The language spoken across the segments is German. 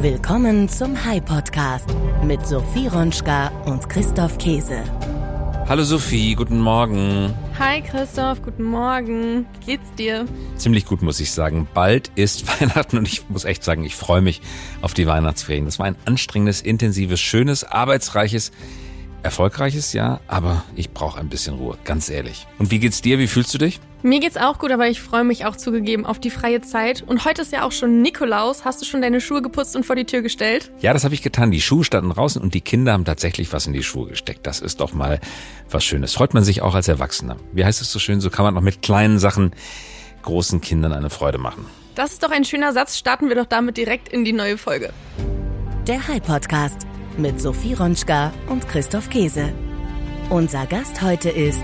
Willkommen zum High Podcast mit Sophie Ronschka und Christoph Käse. Hallo Sophie, guten Morgen. Hi Christoph, guten Morgen. Wie geht's dir? Ziemlich gut, muss ich sagen. Bald ist Weihnachten und ich muss echt sagen, ich freue mich auf die Weihnachtsferien. Das war ein anstrengendes, intensives, schönes, arbeitsreiches, erfolgreiches Jahr, aber ich brauche ein bisschen Ruhe, ganz ehrlich. Und wie geht's dir? Wie fühlst du dich? Mir geht's auch gut, aber ich freue mich auch zugegeben auf die freie Zeit. Und heute ist ja auch schon Nikolaus. Hast du schon deine Schuhe geputzt und vor die Tür gestellt? Ja, das habe ich getan. Die Schuhe standen draußen und die Kinder haben tatsächlich was in die Schuhe gesteckt. Das ist doch mal was Schönes. Freut man sich auch als Erwachsener. Wie heißt es so schön? So kann man auch mit kleinen Sachen großen Kindern eine Freude machen. Das ist doch ein schöner Satz. Starten wir doch damit direkt in die neue Folge. Der High Podcast mit Sophie Ronschka und Christoph Käse. Unser Gast heute ist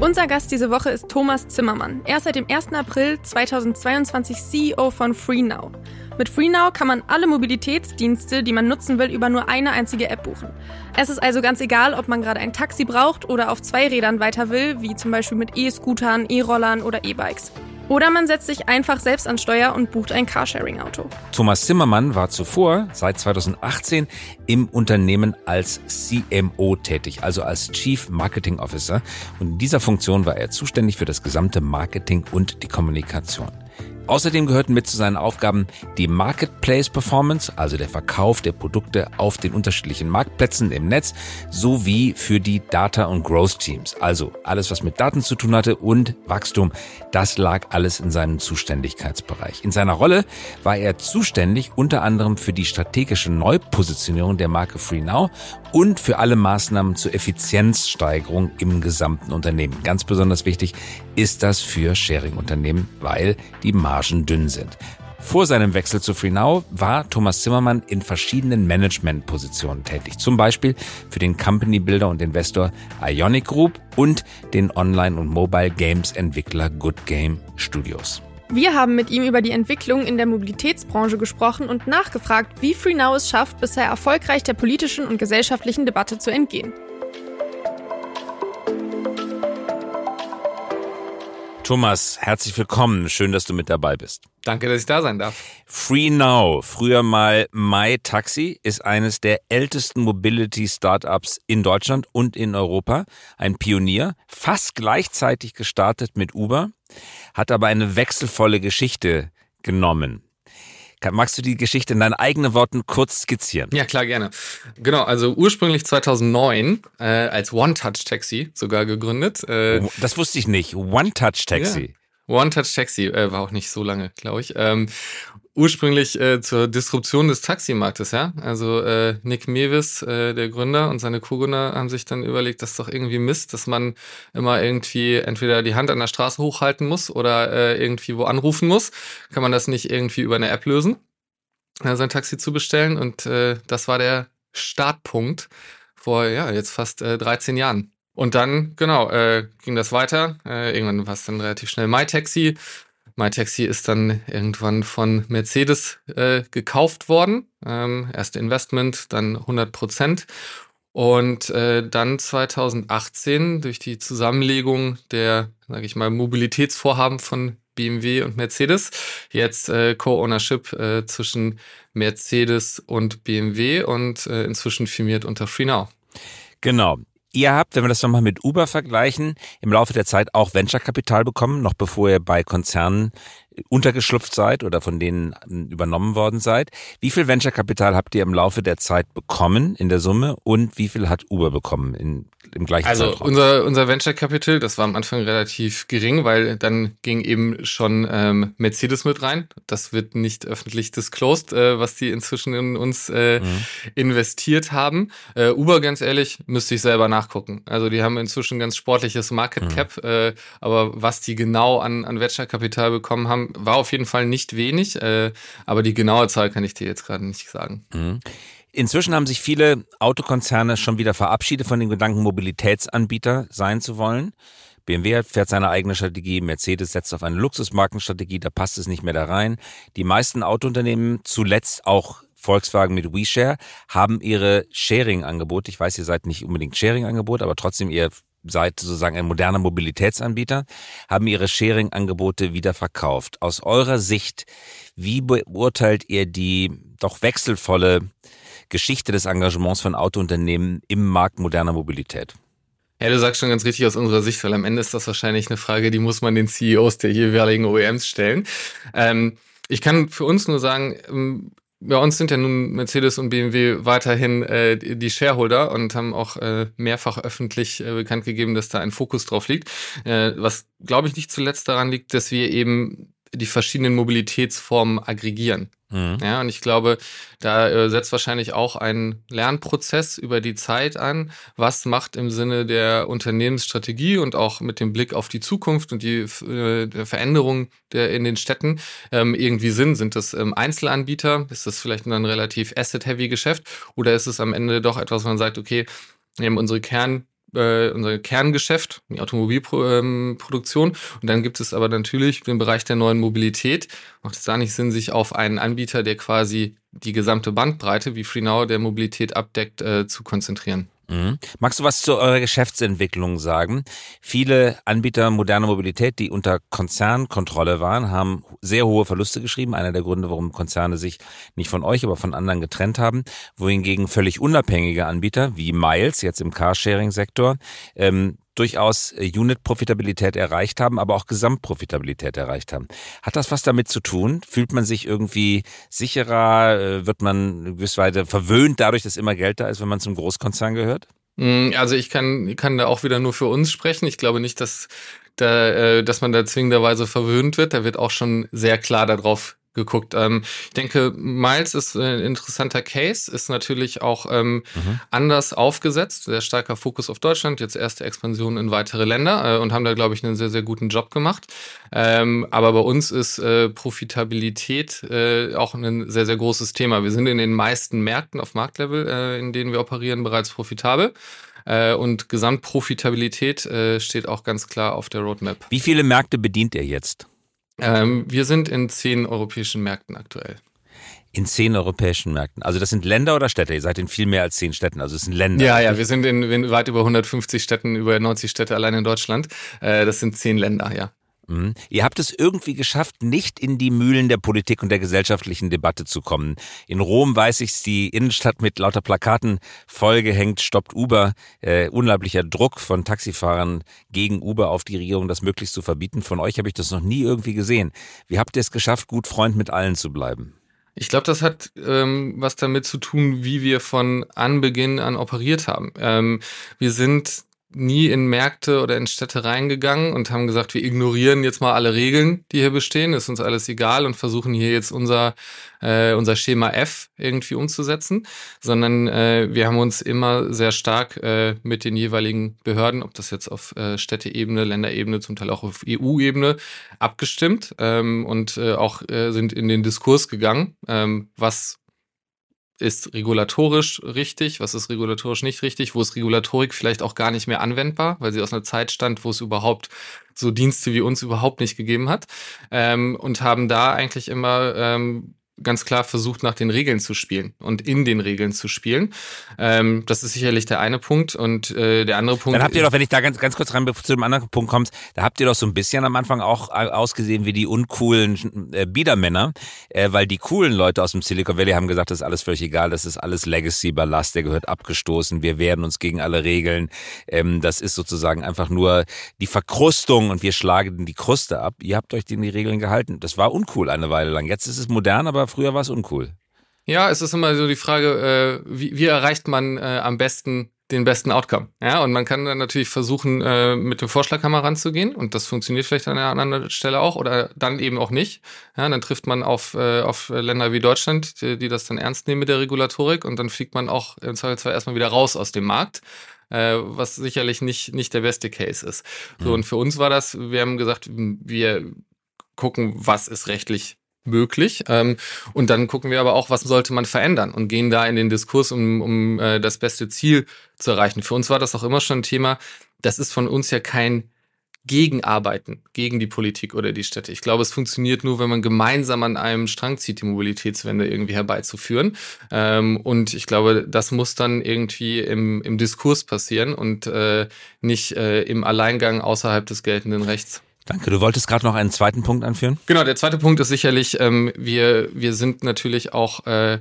unser Gast diese Woche ist Thomas Zimmermann. Er ist seit dem 1. April 2022 CEO von FreeNow. Mit FreeNow kann man alle Mobilitätsdienste, die man nutzen will, über nur eine einzige App buchen. Es ist also ganz egal, ob man gerade ein Taxi braucht oder auf zwei Rädern weiter will, wie zum Beispiel mit E-Scootern, E-Rollern oder E-Bikes. Oder man setzt sich einfach selbst an Steuer und bucht ein Carsharing-Auto. Thomas Zimmermann war zuvor, seit 2018, im Unternehmen als CMO tätig, also als Chief Marketing Officer. Und in dieser Funktion war er zuständig für das gesamte Marketing und die Kommunikation. Außerdem gehörten mit zu seinen Aufgaben die Marketplace Performance, also der Verkauf der Produkte auf den unterschiedlichen Marktplätzen im Netz, sowie für die Data und Growth Teams. Also alles, was mit Daten zu tun hatte und Wachstum, das lag alles in seinem Zuständigkeitsbereich. In seiner Rolle war er zuständig unter anderem für die strategische Neupositionierung der Marke FreeNow und für alle Maßnahmen zur Effizienzsteigerung im gesamten Unternehmen. Ganz besonders wichtig ist das für Sharing-Unternehmen, weil die Margen dünn sind. Vor seinem Wechsel zu FreeNow war Thomas Zimmermann in verschiedenen Managementpositionen tätig. Zum Beispiel für den Company Builder und Investor Ionic Group und den Online- und Mobile Games Entwickler Good Game Studios. Wir haben mit ihm über die Entwicklung in der Mobilitätsbranche gesprochen und nachgefragt, wie FreeNow es schafft, bisher erfolgreich der politischen und gesellschaftlichen Debatte zu entgehen. Thomas, herzlich willkommen. Schön, dass du mit dabei bist. Danke, dass ich da sein darf. Free Now, früher mal MyTaxi, ist eines der ältesten Mobility-Startups in Deutschland und in Europa. Ein Pionier, fast gleichzeitig gestartet mit Uber, hat aber eine wechselvolle Geschichte genommen. Magst du die Geschichte in deinen eigenen Worten kurz skizzieren? Ja, klar, gerne. Genau, also ursprünglich 2009 äh, als One-Touch-Taxi sogar gegründet. Äh, das wusste ich nicht. One-Touch-Taxi. Ja. One-Touch-Taxi äh, war auch nicht so lange, glaube ich. Ähm, ursprünglich äh, zur Disruption des Taximarktes, ja. Also äh, Nick Mewis, äh, der Gründer und seine Co-Gründer haben sich dann überlegt, das ist doch irgendwie Mist, dass man immer irgendwie entweder die Hand an der Straße hochhalten muss oder äh, irgendwie wo anrufen muss. Kann man das nicht irgendwie über eine App lösen, äh, sein Taxi zu bestellen? Und äh, das war der Startpunkt vor ja jetzt fast äh, 13 Jahren. Und dann, genau, äh, ging das weiter. Äh, irgendwann war es dann relativ schnell MyTaxi. MyTaxi ist dann irgendwann von Mercedes äh, gekauft worden. Ähm, erste Investment, dann 100 Prozent. Und äh, dann 2018 durch die Zusammenlegung der, sage ich mal, Mobilitätsvorhaben von BMW und Mercedes, jetzt äh, Co-Ownership äh, zwischen Mercedes und BMW und äh, inzwischen firmiert unter FreeNow. Genau. Ihr habt, wenn wir das nochmal mit Uber vergleichen, im Laufe der Zeit auch Venture-Kapital bekommen, noch bevor ihr bei Konzernen untergeschlupft seid oder von denen übernommen worden seid. Wie viel Venture-Kapital habt ihr im Laufe der Zeit bekommen in der Summe und wie viel hat Uber bekommen in im gleichen also Zeitraum? unser unser Venture Capital, das war am Anfang relativ gering, weil dann ging eben schon ähm, Mercedes mit rein. Das wird nicht öffentlich disclosed, äh, was die inzwischen in uns äh, mhm. investiert haben. Äh, Uber, ganz ehrlich, müsste ich selber nachgucken. Also die haben inzwischen ganz sportliches Market mhm. Cap, mhm. äh, aber was die genau an an Venture Capital bekommen haben, war auf jeden Fall nicht wenig. Äh, aber die genaue Zahl kann ich dir jetzt gerade nicht sagen. Mhm. Inzwischen haben sich viele Autokonzerne schon wieder verabschiedet von dem Gedanken, Mobilitätsanbieter sein zu wollen. BMW fährt seine eigene Strategie, Mercedes setzt auf eine Luxusmarkenstrategie, da passt es nicht mehr da rein. Die meisten Autounternehmen, zuletzt auch Volkswagen mit WeShare, haben ihre Sharing-Angebote. Ich weiß, ihr seid nicht unbedingt Sharing-Angebot, aber trotzdem, ihr seid sozusagen ein moderner Mobilitätsanbieter, haben ihre Sharing-Angebote wieder verkauft. Aus eurer Sicht, wie beurteilt ihr die doch wechselvolle Geschichte des Engagements von Autounternehmen im Markt moderner Mobilität? Ja, du sagst schon ganz richtig aus unserer Sicht, weil am Ende ist das wahrscheinlich eine Frage, die muss man den CEOs der jeweiligen OEMs stellen. Ähm, ich kann für uns nur sagen, ähm, bei uns sind ja nun Mercedes und BMW weiterhin äh, die Shareholder und haben auch äh, mehrfach öffentlich äh, bekannt gegeben, dass da ein Fokus drauf liegt. Äh, was, glaube ich, nicht zuletzt daran liegt, dass wir eben die verschiedenen Mobilitätsformen aggregieren. Mhm. Ja, und ich glaube, da äh, setzt wahrscheinlich auch ein Lernprozess über die Zeit an. Was macht im Sinne der Unternehmensstrategie und auch mit dem Blick auf die Zukunft und die äh, Veränderung der, in den Städten ähm, irgendwie Sinn? Sind das ähm, Einzelanbieter? Ist das vielleicht ein relativ asset-heavy Geschäft? Oder ist es am Ende doch etwas, wo man sagt, okay, wir haben unsere Kern äh, unser Kerngeschäft, die Automobilproduktion. Ähm, und dann gibt es aber natürlich den Bereich der neuen Mobilität. Macht es da nicht Sinn, sich auf einen Anbieter, der quasi die gesamte Bandbreite, wie FreeNow der Mobilität abdeckt, äh, zu konzentrieren? Mhm. Magst du was zu eurer Geschäftsentwicklung sagen? Viele Anbieter moderner Mobilität, die unter Konzernkontrolle waren, haben sehr hohe Verluste geschrieben. Einer der Gründe, warum Konzerne sich nicht von euch, aber von anderen getrennt haben. Wohingegen völlig unabhängige Anbieter wie Miles, jetzt im Carsharing-Sektor, ähm, durchaus äh, Unit-Profitabilität erreicht haben, aber auch Gesamtprofitabilität erreicht haben. Hat das was damit zu tun? Fühlt man sich irgendwie sicherer? Äh, wird man gewisserweise verwöhnt dadurch, dass immer Geld da ist, wenn man zum Großkonzern gehört? Mm, also ich kann, kann da auch wieder nur für uns sprechen. Ich glaube nicht, dass, da, äh, dass man da zwingenderweise verwöhnt wird. Da wird auch schon sehr klar darauf geguckt. Ähm, ich denke, Miles ist ein interessanter Case, ist natürlich auch ähm, mhm. anders aufgesetzt, sehr starker Fokus auf Deutschland, jetzt erste Expansion in weitere Länder äh, und haben da, glaube ich, einen sehr, sehr guten Job gemacht. Ähm, aber bei uns ist äh, Profitabilität äh, auch ein sehr, sehr großes Thema. Wir sind in den meisten Märkten auf Marktlevel, äh, in denen wir operieren, bereits profitabel. Äh, und Gesamtprofitabilität äh, steht auch ganz klar auf der Roadmap. Wie viele Märkte bedient ihr jetzt? Ähm, wir sind in zehn europäischen Märkten aktuell. In zehn europäischen Märkten. Also das sind Länder oder Städte? Ihr seid in viel mehr als zehn Städten. Also es sind Länder. Ja, ja, wir sind in, in weit über 150 Städten, über 90 Städte allein in Deutschland. Äh, das sind zehn Länder, ja. Mhm. Ihr habt es irgendwie geschafft, nicht in die Mühlen der Politik und der gesellschaftlichen Debatte zu kommen. In Rom weiß ich, die Innenstadt mit lauter Plakaten vollgehängt, stoppt Uber. Äh, unglaublicher Druck von Taxifahrern gegen Uber auf die Regierung, das möglichst zu verbieten. Von euch habe ich das noch nie irgendwie gesehen. Wie habt ihr es geschafft, gut Freund mit allen zu bleiben? Ich glaube, das hat ähm, was damit zu tun, wie wir von Anbeginn an operiert haben. Ähm, wir sind nie in Märkte oder in Städte reingegangen und haben gesagt, wir ignorieren jetzt mal alle Regeln, die hier bestehen, ist uns alles egal und versuchen hier jetzt unser, äh, unser Schema F irgendwie umzusetzen, sondern äh, wir haben uns immer sehr stark äh, mit den jeweiligen Behörden, ob das jetzt auf äh, Städteebene, Länderebene, zum Teil auch auf EU-Ebene, abgestimmt ähm, und äh, auch äh, sind in den Diskurs gegangen, ähm, was ist regulatorisch richtig, was ist regulatorisch nicht richtig, wo ist Regulatorik vielleicht auch gar nicht mehr anwendbar, weil sie aus einer Zeit stammt, wo es überhaupt so Dienste wie uns überhaupt nicht gegeben hat ähm, und haben da eigentlich immer ähm, ganz klar versucht, nach den Regeln zu spielen und in den Regeln zu spielen. Ähm, das ist sicherlich der eine Punkt. Und äh, der andere Punkt. Dann habt ihr doch, wenn ich da ganz, ganz kurz rein zu dem anderen Punkt kommst, da habt ihr doch so ein bisschen am Anfang auch ausgesehen wie die uncoolen äh, Biedermänner, äh, weil die coolen Leute aus dem Silicon Valley haben gesagt, das ist alles völlig egal, das ist alles Legacy-Ballast, der gehört abgestoßen, wir wehren uns gegen alle Regeln. Ähm, das ist sozusagen einfach nur die Verkrustung und wir schlagen die Kruste ab. Ihr habt euch in die Regeln gehalten. Das war uncool eine Weile lang. Jetzt ist es modern, aber früher war es uncool. Ja, es ist immer so die Frage, äh, wie, wie erreicht man äh, am besten den besten Outcome. Ja, und man kann dann natürlich versuchen, äh, mit dem Vorschlaghammer ranzugehen und das funktioniert vielleicht an einer anderen Stelle auch oder dann eben auch nicht. Ja, dann trifft man auf, äh, auf Länder wie Deutschland, die, die das dann ernst nehmen mit der Regulatorik und dann fliegt man auch im Zweifelsfall erstmal wieder raus aus dem Markt äh, was sicherlich nicht, nicht der beste Case ist. So, mhm. und für uns war das, wir haben gesagt, wir gucken, was ist rechtlich möglich. Ähm, und dann gucken wir aber auch, was sollte man verändern und gehen da in den Diskurs, um, um äh, das beste Ziel zu erreichen. Für uns war das auch immer schon ein Thema. Das ist von uns ja kein gegenarbeiten, gegen die Politik oder die Städte. Ich glaube, es funktioniert nur, wenn man gemeinsam an einem Strang zieht, die Mobilitätswende irgendwie herbeizuführen. Ähm, und ich glaube, das muss dann irgendwie im, im Diskurs passieren und äh, nicht äh, im Alleingang außerhalb des geltenden Rechts. Danke. Du wolltest gerade noch einen zweiten Punkt anführen? Genau, der zweite Punkt ist sicherlich, ähm, wir, wir sind natürlich auch äh,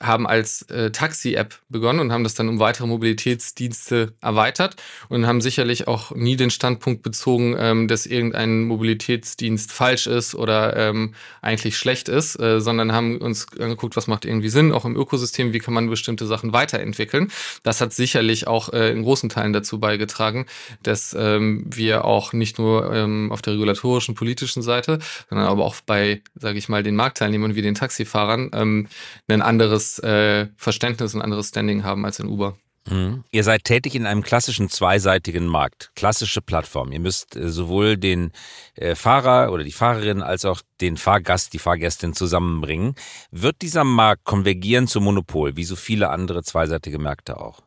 haben als äh, Taxi-App begonnen und haben das dann um weitere Mobilitätsdienste erweitert und haben sicherlich auch nie den Standpunkt bezogen, ähm, dass irgendein Mobilitätsdienst falsch ist oder ähm, eigentlich schlecht ist, äh, sondern haben uns angeguckt, was macht irgendwie Sinn, auch im Ökosystem, wie kann man bestimmte Sachen weiterentwickeln. Das hat sicherlich auch äh, in großen Teilen dazu beigetragen, dass ähm, wir auch nicht nur ähm, auf der regulatorischen, politischen Seite, sondern aber auch bei, sage ich mal, den Marktteilnehmern wie den Taxifahrern ähm, ein anderes äh, Verständnis und anderes Standing haben als in Uber. Mhm. Ihr seid tätig in einem klassischen zweiseitigen Markt, klassische Plattform. Ihr müsst äh, sowohl den äh, Fahrer oder die Fahrerin als auch den Fahrgast, die Fahrgästin zusammenbringen. Wird dieser Markt konvergieren zum Monopol, wie so viele andere zweiseitige Märkte auch?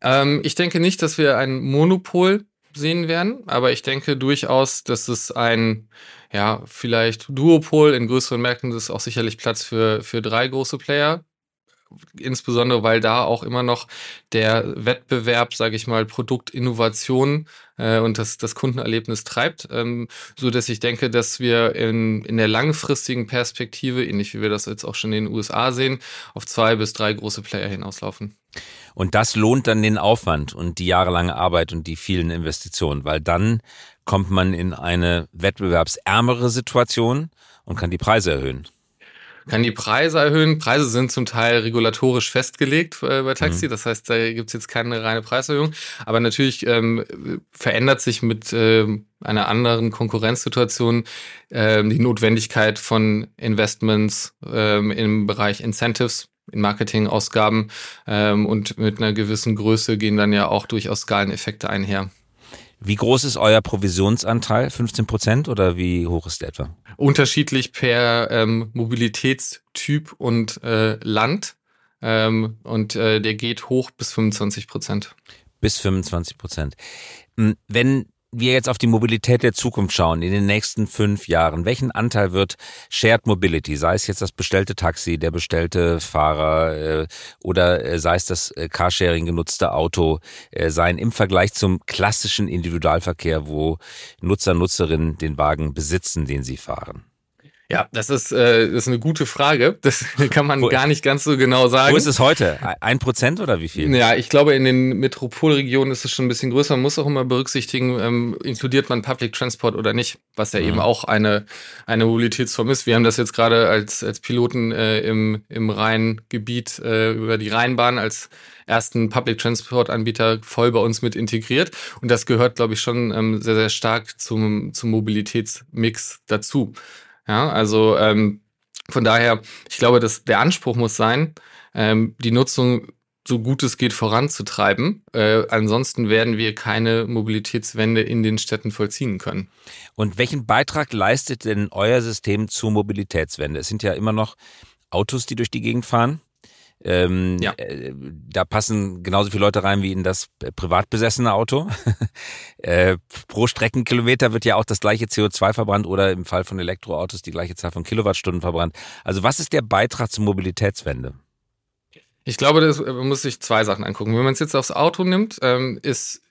Ähm, ich denke nicht, dass wir ein Monopol sehen werden, aber ich denke durchaus, dass es ein ja, vielleicht Duopol in größeren Märkten ist auch sicherlich Platz für, für drei große Player insbesondere weil da auch immer noch der Wettbewerb, sage ich mal, Produktinnovation äh, und das, das Kundenerlebnis treibt, ähm, so dass ich denke, dass wir in, in der langfristigen Perspektive, ähnlich wie wir das jetzt auch schon in den USA sehen, auf zwei bis drei große Player hinauslaufen. Und das lohnt dann den Aufwand und die jahrelange Arbeit und die vielen Investitionen, weil dann kommt man in eine wettbewerbsärmere Situation und kann die Preise erhöhen kann die Preise erhöhen. Preise sind zum Teil regulatorisch festgelegt äh, bei Taxi, mhm. das heißt, da gibt's jetzt keine reine Preiserhöhung. Aber natürlich ähm, verändert sich mit ähm, einer anderen Konkurrenzsituation ähm, die Notwendigkeit von Investments ähm, im Bereich Incentives in Marketingausgaben ähm, und mit einer gewissen Größe gehen dann ja auch durchaus Skaleneffekte einher. Wie groß ist euer Provisionsanteil? 15 Prozent oder wie hoch ist der etwa? Unterschiedlich per ähm, Mobilitätstyp und äh, Land. Ähm, und äh, der geht hoch bis 25 Prozent. Bis 25 Prozent. Hm, wenn wir jetzt auf die Mobilität der Zukunft schauen, in den nächsten fünf Jahren, welchen Anteil wird Shared Mobility, sei es jetzt das bestellte Taxi, der bestellte Fahrer äh, oder äh, sei es das äh, Carsharing genutzte Auto äh, sein im Vergleich zum klassischen Individualverkehr, wo Nutzer, Nutzerinnen den Wagen besitzen, den sie fahren? Ja, das ist, äh, das ist eine gute Frage. Das kann man wo, gar nicht ganz so genau sagen. Wo ist es heute? Ein Prozent oder wie viel? Ja, ich glaube, in den Metropolregionen ist es schon ein bisschen größer. Man muss auch immer berücksichtigen, ähm, inkludiert man Public Transport oder nicht, was ja mhm. eben auch eine, eine Mobilitätsform ist. Wir haben das jetzt gerade als, als Piloten äh, im, im Rheingebiet äh, über die Rheinbahn als ersten Public Transport Anbieter voll bei uns mit integriert. Und das gehört, glaube ich, schon ähm, sehr, sehr stark zum, zum Mobilitätsmix dazu. Ja, also ähm, von daher, ich glaube, dass der Anspruch muss sein, ähm, die Nutzung so gut es geht voranzutreiben. Äh, ansonsten werden wir keine Mobilitätswende in den Städten vollziehen können. Und welchen Beitrag leistet denn euer System zur Mobilitätswende? Es sind ja immer noch Autos, die durch die Gegend fahren. Ähm, ja. Äh, da passen genauso viele Leute rein wie in das privat besessene Auto. äh, pro Streckenkilometer wird ja auch das gleiche CO2 verbrannt oder im Fall von Elektroautos die gleiche Zahl von Kilowattstunden verbrannt. Also was ist der Beitrag zur Mobilitätswende? Ich glaube, das, man muss sich zwei Sachen angucken. Wenn man es jetzt aufs Auto nimmt, ähm, ist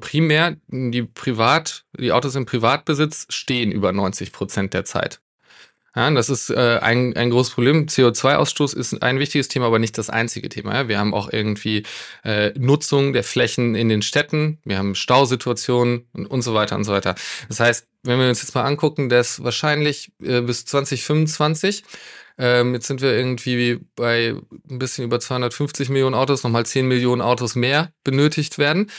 primär die Privat, die Autos im Privatbesitz stehen über 90 Prozent der Zeit. Ja, das ist äh, ein, ein großes Problem. CO2-Ausstoß ist ein wichtiges Thema, aber nicht das einzige Thema. Ja. Wir haben auch irgendwie äh, Nutzung der Flächen in den Städten, wir haben Stausituationen und, und so weiter und so weiter. Das heißt, wenn wir uns jetzt mal angucken, dass wahrscheinlich äh, bis 2025 ähm, jetzt sind wir irgendwie bei ein bisschen über 250 Millionen Autos, nochmal 10 Millionen Autos mehr benötigt werden.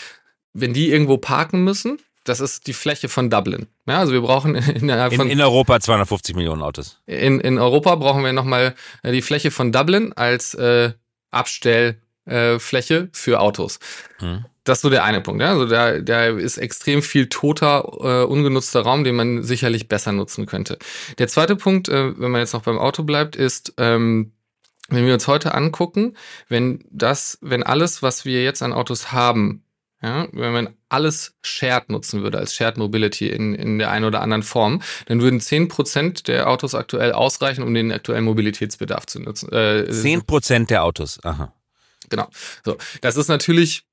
Wenn die irgendwo parken müssen, das ist die Fläche von Dublin. Ja, also wir brauchen innerhalb von. In, in Europa 250 Millionen Autos. In, in Europa brauchen wir nochmal äh, die Fläche von Dublin als äh, Abstellfläche äh, für Autos. Hm. Das ist so der eine Punkt. Ja? Also da, da ist extrem viel toter, äh, ungenutzter Raum, den man sicherlich besser nutzen könnte. Der zweite Punkt, äh, wenn man jetzt noch beim Auto bleibt, ist, ähm, wenn wir uns heute angucken, wenn das, wenn alles, was wir jetzt an Autos haben, ja, wenn man alles Shared nutzen würde, als Shared Mobility in, in der einen oder anderen Form, dann würden 10% der Autos aktuell ausreichen, um den aktuellen Mobilitätsbedarf zu nutzen. Äh, 10% der Autos, aha. Genau. So, das ist natürlich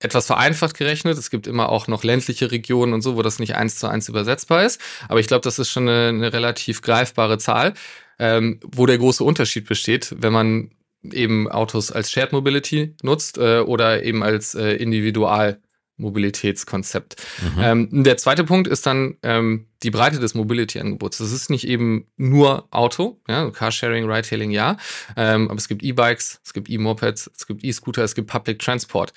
etwas vereinfacht gerechnet. Es gibt immer auch noch ländliche Regionen und so, wo das nicht eins zu eins übersetzbar ist. Aber ich glaube, das ist schon eine, eine relativ greifbare Zahl, ähm, wo der große Unterschied besteht, wenn man eben Autos als Shared Mobility nutzt äh, oder eben als äh, Individual Mobilitätskonzept. Mhm. Ähm, der zweite Punkt ist dann ähm, die Breite des Mobility-Angebots. Das ist nicht eben nur Auto, ja, Carsharing, Ridehailing, ja, ähm, aber es gibt E-Bikes, es gibt E-Mopeds, es gibt E-Scooter, es gibt Public Transport.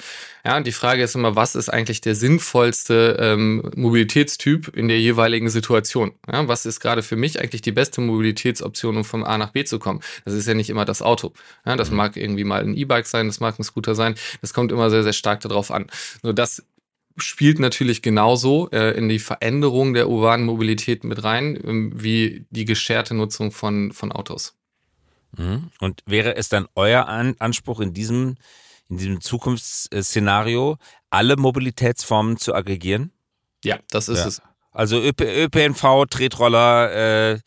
Ja, und die Frage ist immer, was ist eigentlich der sinnvollste ähm, Mobilitätstyp in der jeweiligen Situation? Ja, was ist gerade für mich eigentlich die beste Mobilitätsoption, um vom A nach B zu kommen? Das ist ja nicht immer das Auto. Ja, das mhm. mag irgendwie mal ein E-Bike sein, das mag ein Scooter sein. Das kommt immer sehr, sehr stark darauf an. Nur das spielt natürlich genauso äh, in die Veränderung der urbanen Mobilität mit rein, ähm, wie die gescherte Nutzung von, von Autos. Mhm. Und wäre es dann euer An Anspruch in diesem, in diesem Zukunftsszenario, alle Mobilitätsformen zu aggregieren? Ja, das ist ja. es. Also ÖP, ÖPNV, Tretroller, äh,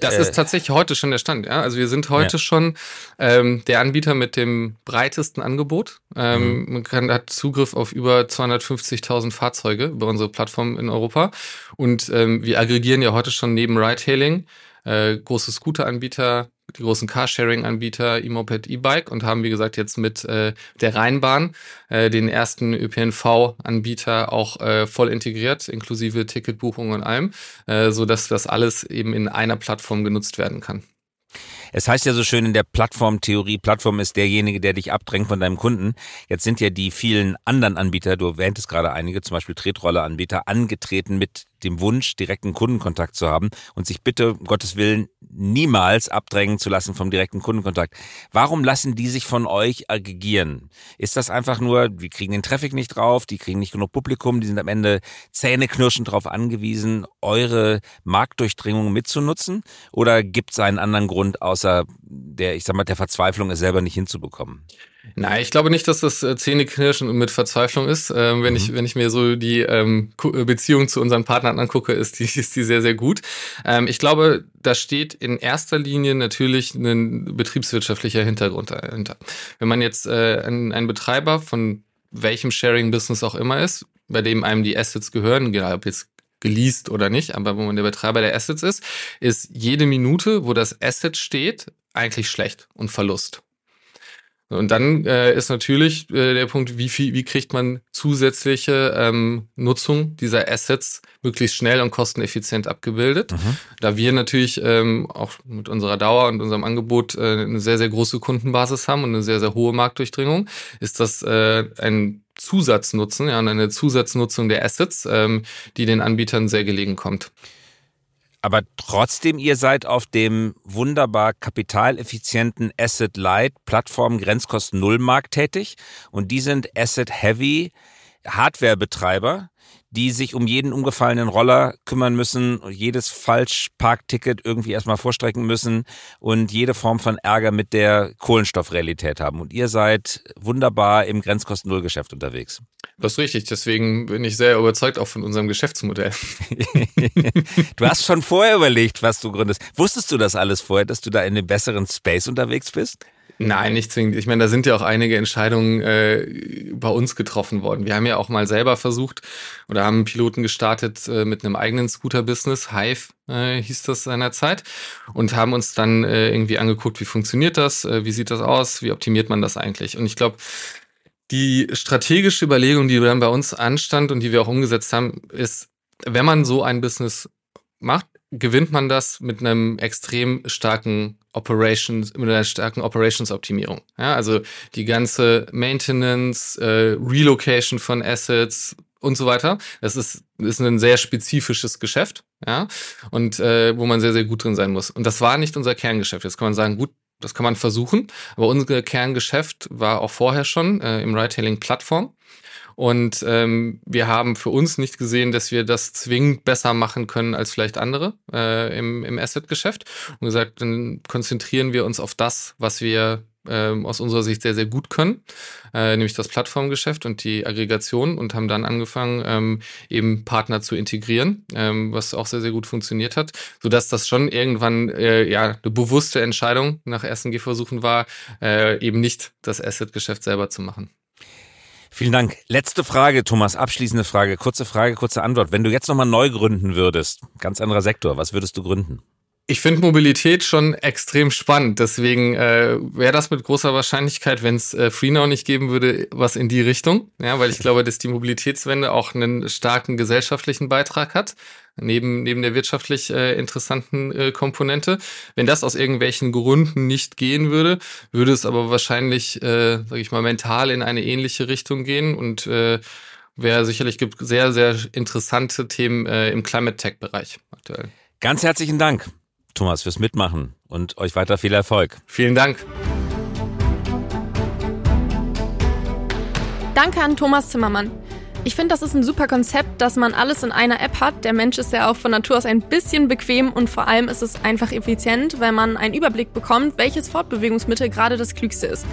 das ist äh. tatsächlich heute schon der Stand. Ja? Also wir sind heute ja. schon ähm, der Anbieter mit dem breitesten Angebot. Ähm, mhm. Man kann, hat Zugriff auf über 250.000 Fahrzeuge über unsere Plattform in Europa. Und ähm, wir aggregieren ja heute schon neben Ride-Hailing äh, große Scooter-Anbieter, die großen Carsharing-Anbieter, E-Moped, E-Bike und haben, wie gesagt, jetzt mit äh, der Rheinbahn äh, den ersten ÖPNV-Anbieter auch äh, voll integriert, inklusive Ticketbuchung und allem, äh, so dass das alles eben in einer Plattform genutzt werden kann. Es heißt ja so schön in der Plattformtheorie, Plattform ist derjenige, der dich abdrängt von deinem Kunden. Jetzt sind ja die vielen anderen Anbieter, du erwähntest gerade einige, zum Beispiel Tretroller-Anbieter, angetreten mit dem Wunsch, direkten Kundenkontakt zu haben und sich bitte, um Gottes Willen, niemals abdrängen zu lassen vom direkten Kundenkontakt. Warum lassen die sich von euch aggregieren? Ist das einfach nur, die kriegen den Traffic nicht drauf, die kriegen nicht genug Publikum, die sind am Ende zähneknirschend darauf angewiesen, eure Marktdurchdringung mitzunutzen? Oder gibt es einen anderen Grund, außer der, ich sag mal, der Verzweiflung, es selber nicht hinzubekommen? Nein, ich glaube nicht, dass das äh, Zähneknirschen mit Verzweiflung ist. Ähm, wenn, mhm. ich, wenn ich mir so die ähm, äh, Beziehung zu unseren Partnern angucke, ist die, ist die sehr, sehr gut. Ähm, ich glaube, da steht in erster Linie natürlich ein betriebswirtschaftlicher Hintergrund dahinter. Wenn man jetzt äh, ein, ein Betreiber von welchem Sharing-Business auch immer ist, bei dem einem die Assets gehören, egal ob jetzt geleast oder nicht, aber wo man der Betreiber der Assets ist, ist jede Minute, wo das Asset steht, eigentlich schlecht und Verlust. Und dann äh, ist natürlich äh, der Punkt, wie viel, wie kriegt man zusätzliche ähm, Nutzung dieser Assets möglichst schnell und kosteneffizient abgebildet. Mhm. Da wir natürlich ähm, auch mit unserer Dauer und unserem Angebot äh, eine sehr, sehr große Kundenbasis haben und eine sehr, sehr hohe Marktdurchdringung, ist das äh, ein Zusatznutzen, ja, und eine Zusatznutzung der Assets, ähm, die den Anbietern sehr gelegen kommt. Aber trotzdem, ihr seid auf dem wunderbar kapitaleffizienten Asset Light Plattform Grenzkosten Null Markt tätig. Und die sind Asset Heavy Hardwarebetreiber, die sich um jeden umgefallenen Roller kümmern müssen, jedes Falschparkticket irgendwie erstmal vorstrecken müssen und jede Form von Ärger mit der Kohlenstoffrealität haben. Und ihr seid wunderbar im Grenzkosten-Null-Geschäft unterwegs. Das ist richtig, deswegen bin ich sehr überzeugt auch von unserem Geschäftsmodell. du hast schon vorher überlegt, was du gründest. Wusstest du das alles vorher, dass du da in einem besseren Space unterwegs bist? Nein, nicht zwingend. Ich meine, da sind ja auch einige Entscheidungen äh, bei uns getroffen worden. Wir haben ja auch mal selber versucht oder haben Piloten gestartet äh, mit einem eigenen Scooter-Business. Hive äh, hieß das seinerzeit. Und haben uns dann äh, irgendwie angeguckt, wie funktioniert das, äh, wie sieht das aus, wie optimiert man das eigentlich. Und ich glaube, die strategische Überlegung, die dann bei uns anstand und die wir auch umgesetzt haben, ist, wenn man so ein Business macht, gewinnt man das mit einem extrem starken Operations, mit einer starken Operations-Optimierung. Ja, also die ganze Maintenance, äh, Relocation von Assets und so weiter. Das ist, ist ein sehr spezifisches Geschäft, ja, und äh, wo man sehr, sehr gut drin sein muss. Und das war nicht unser Kerngeschäft. Jetzt kann man sagen, gut, das kann man versuchen, aber unser Kerngeschäft war auch vorher schon äh, im Ride-Hailing-Plattform. Und ähm, wir haben für uns nicht gesehen, dass wir das zwingend besser machen können als vielleicht andere äh, im, im Asset-Geschäft. Und gesagt, dann konzentrieren wir uns auf das, was wir ähm, aus unserer Sicht sehr, sehr gut können, äh, nämlich das Plattformgeschäft und die Aggregation und haben dann angefangen, ähm, eben Partner zu integrieren, ähm, was auch sehr, sehr gut funktioniert hat, sodass das schon irgendwann äh, ja eine bewusste Entscheidung nach ersten Gehversuchen war, äh, eben nicht das Asset-Geschäft selber zu machen. Vielen Dank. Letzte Frage, Thomas, abschließende Frage, kurze Frage, kurze Antwort. Wenn du jetzt nochmal neu gründen würdest, ganz anderer Sektor, was würdest du gründen? Ich finde Mobilität schon extrem spannend. Deswegen äh, wäre das mit großer Wahrscheinlichkeit, wenn es äh, FreeNow nicht geben würde, was in die Richtung. Ja, weil ich glaube, dass die Mobilitätswende auch einen starken gesellschaftlichen Beitrag hat, neben, neben der wirtschaftlich äh, interessanten äh, Komponente. Wenn das aus irgendwelchen Gründen nicht gehen würde, würde es aber wahrscheinlich, äh, sage ich mal, mental in eine ähnliche Richtung gehen und äh, wäre sicherlich gibt sehr, sehr interessante Themen äh, im Climate Tech-Bereich aktuell. Ganz herzlichen Dank. Thomas, fürs Mitmachen und euch weiter viel Erfolg. Vielen Dank. Danke an Thomas Zimmermann. Ich finde, das ist ein super Konzept, dass man alles in einer App hat. Der Mensch ist ja auch von Natur aus ein bisschen bequem und vor allem ist es einfach effizient, weil man einen Überblick bekommt, welches Fortbewegungsmittel gerade das klügste ist.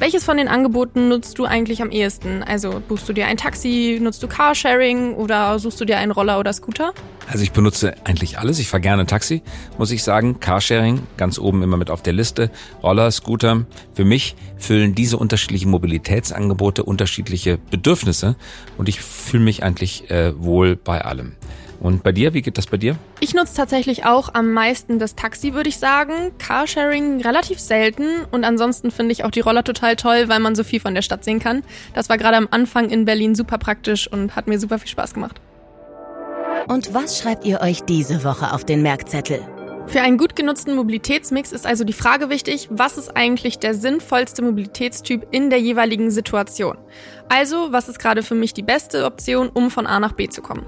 Welches von den Angeboten nutzt du eigentlich am ehesten? Also buchst du dir ein Taxi, nutzt du Carsharing oder suchst du dir einen Roller oder Scooter? Also ich benutze eigentlich alles. Ich fahre gerne Taxi, muss ich sagen. Carsharing, ganz oben immer mit auf der Liste. Roller, Scooter. Für mich füllen diese unterschiedlichen Mobilitätsangebote unterschiedliche Bedürfnisse und ich fühle mich eigentlich äh, wohl bei allem. Und bei dir, wie geht das bei dir? Ich nutze tatsächlich auch am meisten das Taxi, würde ich sagen. Carsharing relativ selten und ansonsten finde ich auch die Roller total toll, weil man so viel von der Stadt sehen kann. Das war gerade am Anfang in Berlin super praktisch und hat mir super viel Spaß gemacht. Und was schreibt ihr euch diese Woche auf den Merkzettel? Für einen gut genutzten Mobilitätsmix ist also die Frage wichtig, was ist eigentlich der sinnvollste Mobilitätstyp in der jeweiligen Situation? Also, was ist gerade für mich die beste Option, um von A nach B zu kommen?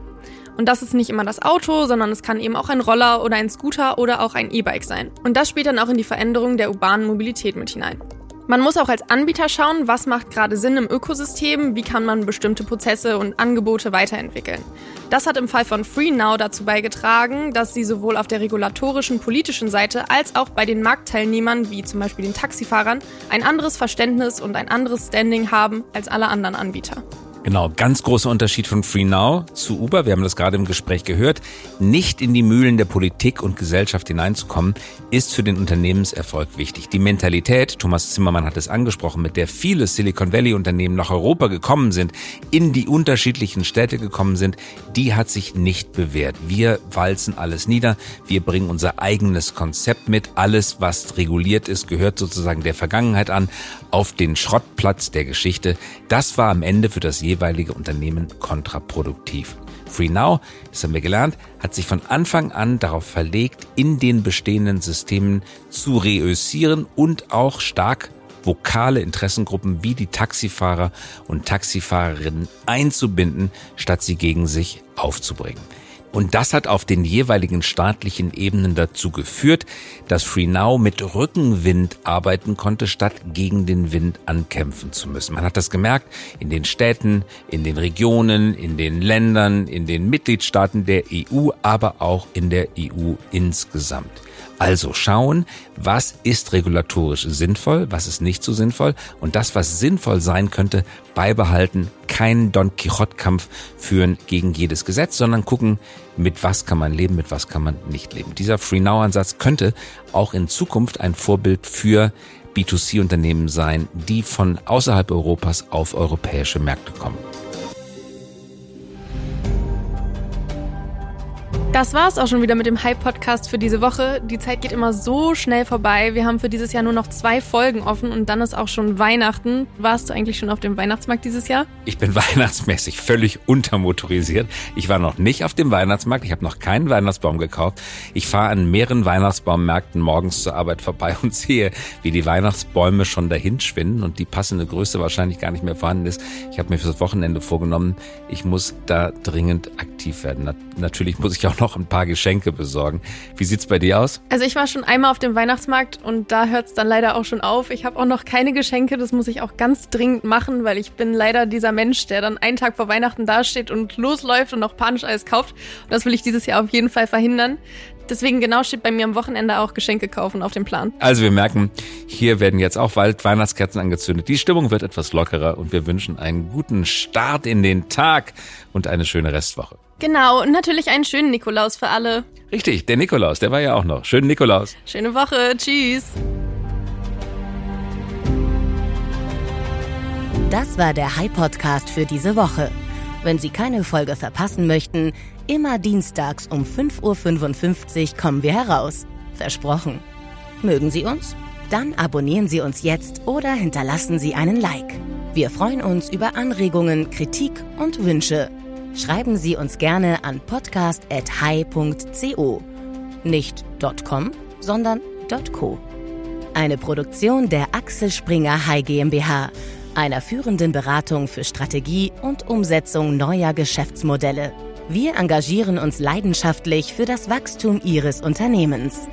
Und das ist nicht immer das Auto, sondern es kann eben auch ein Roller oder ein Scooter oder auch ein E-Bike sein. Und das spielt dann auch in die Veränderung der urbanen Mobilität mit hinein. Man muss auch als Anbieter schauen, was macht gerade Sinn im Ökosystem, wie kann man bestimmte Prozesse und Angebote weiterentwickeln. Das hat im Fall von FreeNow dazu beigetragen, dass sie sowohl auf der regulatorischen, politischen Seite als auch bei den Marktteilnehmern, wie zum Beispiel den Taxifahrern, ein anderes Verständnis und ein anderes Standing haben als alle anderen Anbieter. Genau, ganz großer Unterschied von FreeNow zu Uber. Wir haben das gerade im Gespräch gehört. Nicht in die Mühlen der Politik und Gesellschaft hineinzukommen, ist für den Unternehmenserfolg wichtig. Die Mentalität, Thomas Zimmermann hat es angesprochen, mit der viele Silicon Valley Unternehmen nach Europa gekommen sind, in die unterschiedlichen Städte gekommen sind, die hat sich nicht bewährt. Wir walzen alles nieder. Wir bringen unser eigenes Konzept mit. Alles, was reguliert ist, gehört sozusagen der Vergangenheit an, auf den Schrottplatz der Geschichte. Das war am Ende für das Unternehmen kontraproduktiv. FreeNow, das haben wir gelernt, hat sich von Anfang an darauf verlegt, in den bestehenden Systemen zu reüssieren und auch stark vokale Interessengruppen wie die Taxifahrer und Taxifahrerinnen einzubinden, statt sie gegen sich aufzubringen. Und das hat auf den jeweiligen staatlichen Ebenen dazu geführt, dass FreeNow mit Rückenwind arbeiten konnte, statt gegen den Wind ankämpfen zu müssen. Man hat das gemerkt in den Städten, in den Regionen, in den Ländern, in den Mitgliedstaaten der EU, aber auch in der EU insgesamt. Also schauen, was ist regulatorisch sinnvoll, was ist nicht so sinnvoll und das, was sinnvoll sein könnte, beibehalten, keinen Don Quixote-Kampf führen gegen jedes Gesetz, sondern gucken, mit was kann man leben, mit was kann man nicht leben. Dieser Free Now-Ansatz könnte auch in Zukunft ein Vorbild für B2C-Unternehmen sein, die von außerhalb Europas auf europäische Märkte kommen. Das war's auch schon wieder mit dem Hype-Podcast für diese Woche. Die Zeit geht immer so schnell vorbei. Wir haben für dieses Jahr nur noch zwei Folgen offen und dann ist auch schon Weihnachten. Warst du eigentlich schon auf dem Weihnachtsmarkt dieses Jahr? Ich bin weihnachtsmäßig völlig untermotorisiert. Ich war noch nicht auf dem Weihnachtsmarkt. Ich habe noch keinen Weihnachtsbaum gekauft. Ich fahre an mehreren Weihnachtsbaummärkten morgens zur Arbeit vorbei und sehe, wie die Weihnachtsbäume schon dahin schwinden und die passende Größe wahrscheinlich gar nicht mehr vorhanden ist. Ich habe mir fürs Wochenende vorgenommen, ich muss da dringend aktiv werden. natürlich muss ich auch noch noch ein paar Geschenke besorgen. Wie sieht's bei dir aus? Also ich war schon einmal auf dem Weihnachtsmarkt und da hört's dann leider auch schon auf. Ich habe auch noch keine Geschenke, das muss ich auch ganz dringend machen, weil ich bin leider dieser Mensch, der dann einen Tag vor Weihnachten dasteht und losläuft und noch panisch alles kauft. Und das will ich dieses Jahr auf jeden Fall verhindern. Deswegen genau steht bei mir am Wochenende auch Geschenke kaufen auf dem Plan. Also wir merken, hier werden jetzt auch bald Weihnachtskerzen angezündet. Die Stimmung wird etwas lockerer und wir wünschen einen guten Start in den Tag und eine schöne Restwoche. Genau, und natürlich einen schönen Nikolaus für alle. Richtig, der Nikolaus, der war ja auch noch. Schönen Nikolaus. Schöne Woche, tschüss. Das war der High Podcast für diese Woche. Wenn Sie keine Folge verpassen möchten, immer dienstags um 5.55 Uhr kommen wir heraus. Versprochen. Mögen Sie uns? Dann abonnieren Sie uns jetzt oder hinterlassen Sie einen Like. Wir freuen uns über Anregungen, Kritik und Wünsche. Schreiben Sie uns gerne an podcast.hi.co. Nicht .com, sondern .co. Eine Produktion der Axel Springer High GmbH, einer führenden Beratung für Strategie und Umsetzung neuer Geschäftsmodelle. Wir engagieren uns leidenschaftlich für das Wachstum Ihres Unternehmens.